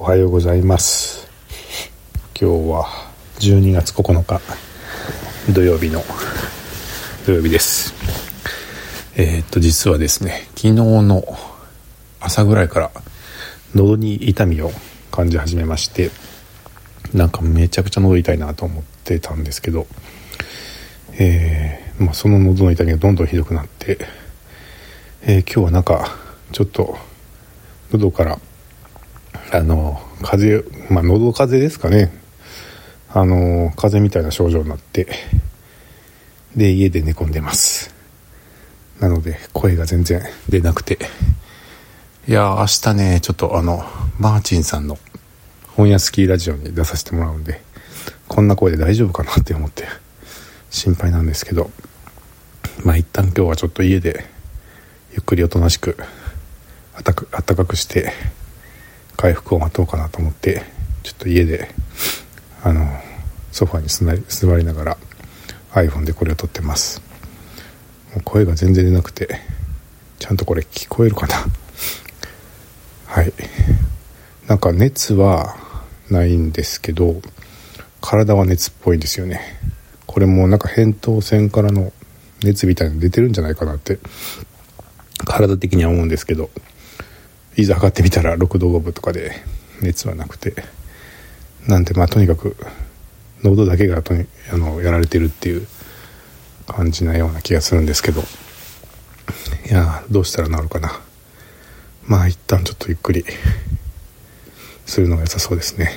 おはようございます。今日は12月9日土曜日の土曜日です。えー、っと実はですね昨日の朝ぐらいから喉に痛みを感じ始めましてなんかめちゃくちゃ喉痛いなと思ってたんですけどえー、まあ、その喉の痛みがどんどんひどくなって、えー、今日はなんかちょっと喉からあの風邪まあ喉風邪ですかね。あの風邪みたいな症状になってで家で寝込んでます。なので声が全然出なくて。いや明日ねちょっとあのマーチンさんの本屋スキーラジオに出させてもらうんでこんな声で大丈夫かなって思って心配なんですけど。まあ一旦今日はちょっと家でゆっくりおとなしくあったかくして回復を待とうかなと思ってちょっと家であのソファに座りながら iPhone でこれを撮ってます。もう声が全然出なくてちゃんとこれ聞こえるかな。はい。なんか熱はないんですけど体は熱っぽいんですよね。これもなんか扁桃腺からの熱みたいなの出てるんじゃないかなって体的には思うんですけど。いざ測ってみたら6度5分とかで熱はなくてなんでまあとにかく喉だけがとにあのやられてるっていう感じなような気がするんですけど。いやどうしたら治るかな。まあ一旦ちょっとゆっくりするのが良さそうですね。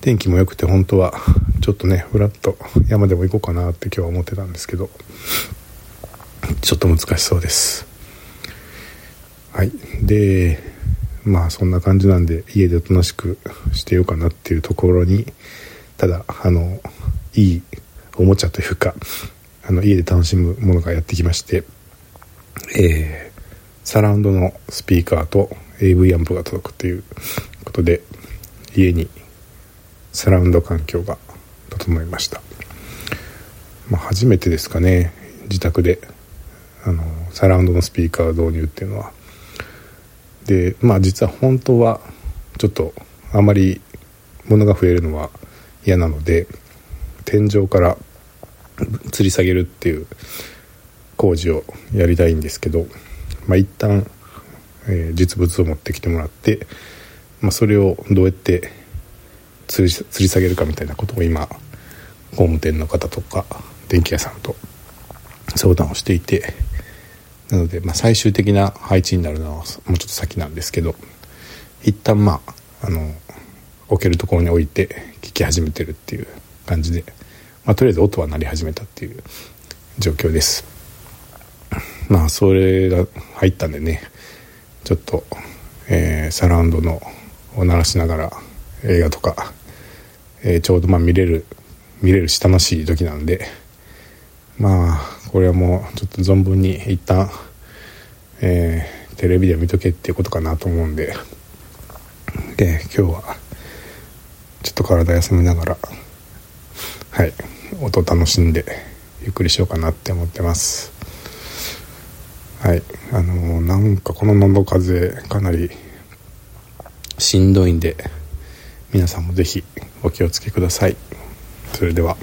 天気も良くて本当はちょっとねふらっと山でも行こうかなって今日は思ってたんですけどちょっと難しそうです。はい。でまあそんな感じなんで家でおとなしくしてようかなっていうところにただあのいいおもちゃというかあの家で楽しむものがやってきましてえー、サラウンドのスピーカーと AV アンプが届くということで家にサラウンド環境が整いました、まあ、初めてですかね自宅であのサラウンドのスピーカー導入っていうのは。でまあ実は本当はちょっとあまり物が増えるのは嫌なので天井から吊り下げるっていう工事をやりたいんですけど、まあ、一旦、えー、実物を持ってきてもらって、まあ、それをどうやって吊り吊り下げるかみたいなことを今工務店の方とか電気屋さんと相談をしていてなので、まあ、最終的な配置になるのはもうちょっと先なんですけど一旦まああの置けるところに置いて聞き始めてるっていう感じで、まあ、とりあえず音は鳴り始めたっていう状況です。まあそれが入ったんでねちょっと、えー、サラウンドのを鳴らしながら映画とか、えー、ちょうどまあ見れる見れるし楽しい時なんでまあこれはもうちょっと存分に一旦、えー、テレビで見とけっていうことかなと思うんで。で今日はちょっと体休めながらはい音楽しんでゆっくりしようかなって思ってます。はいあのー、なんかこの喉風邪かなりしんどいんで皆さんも是非お気をつけください。それでは。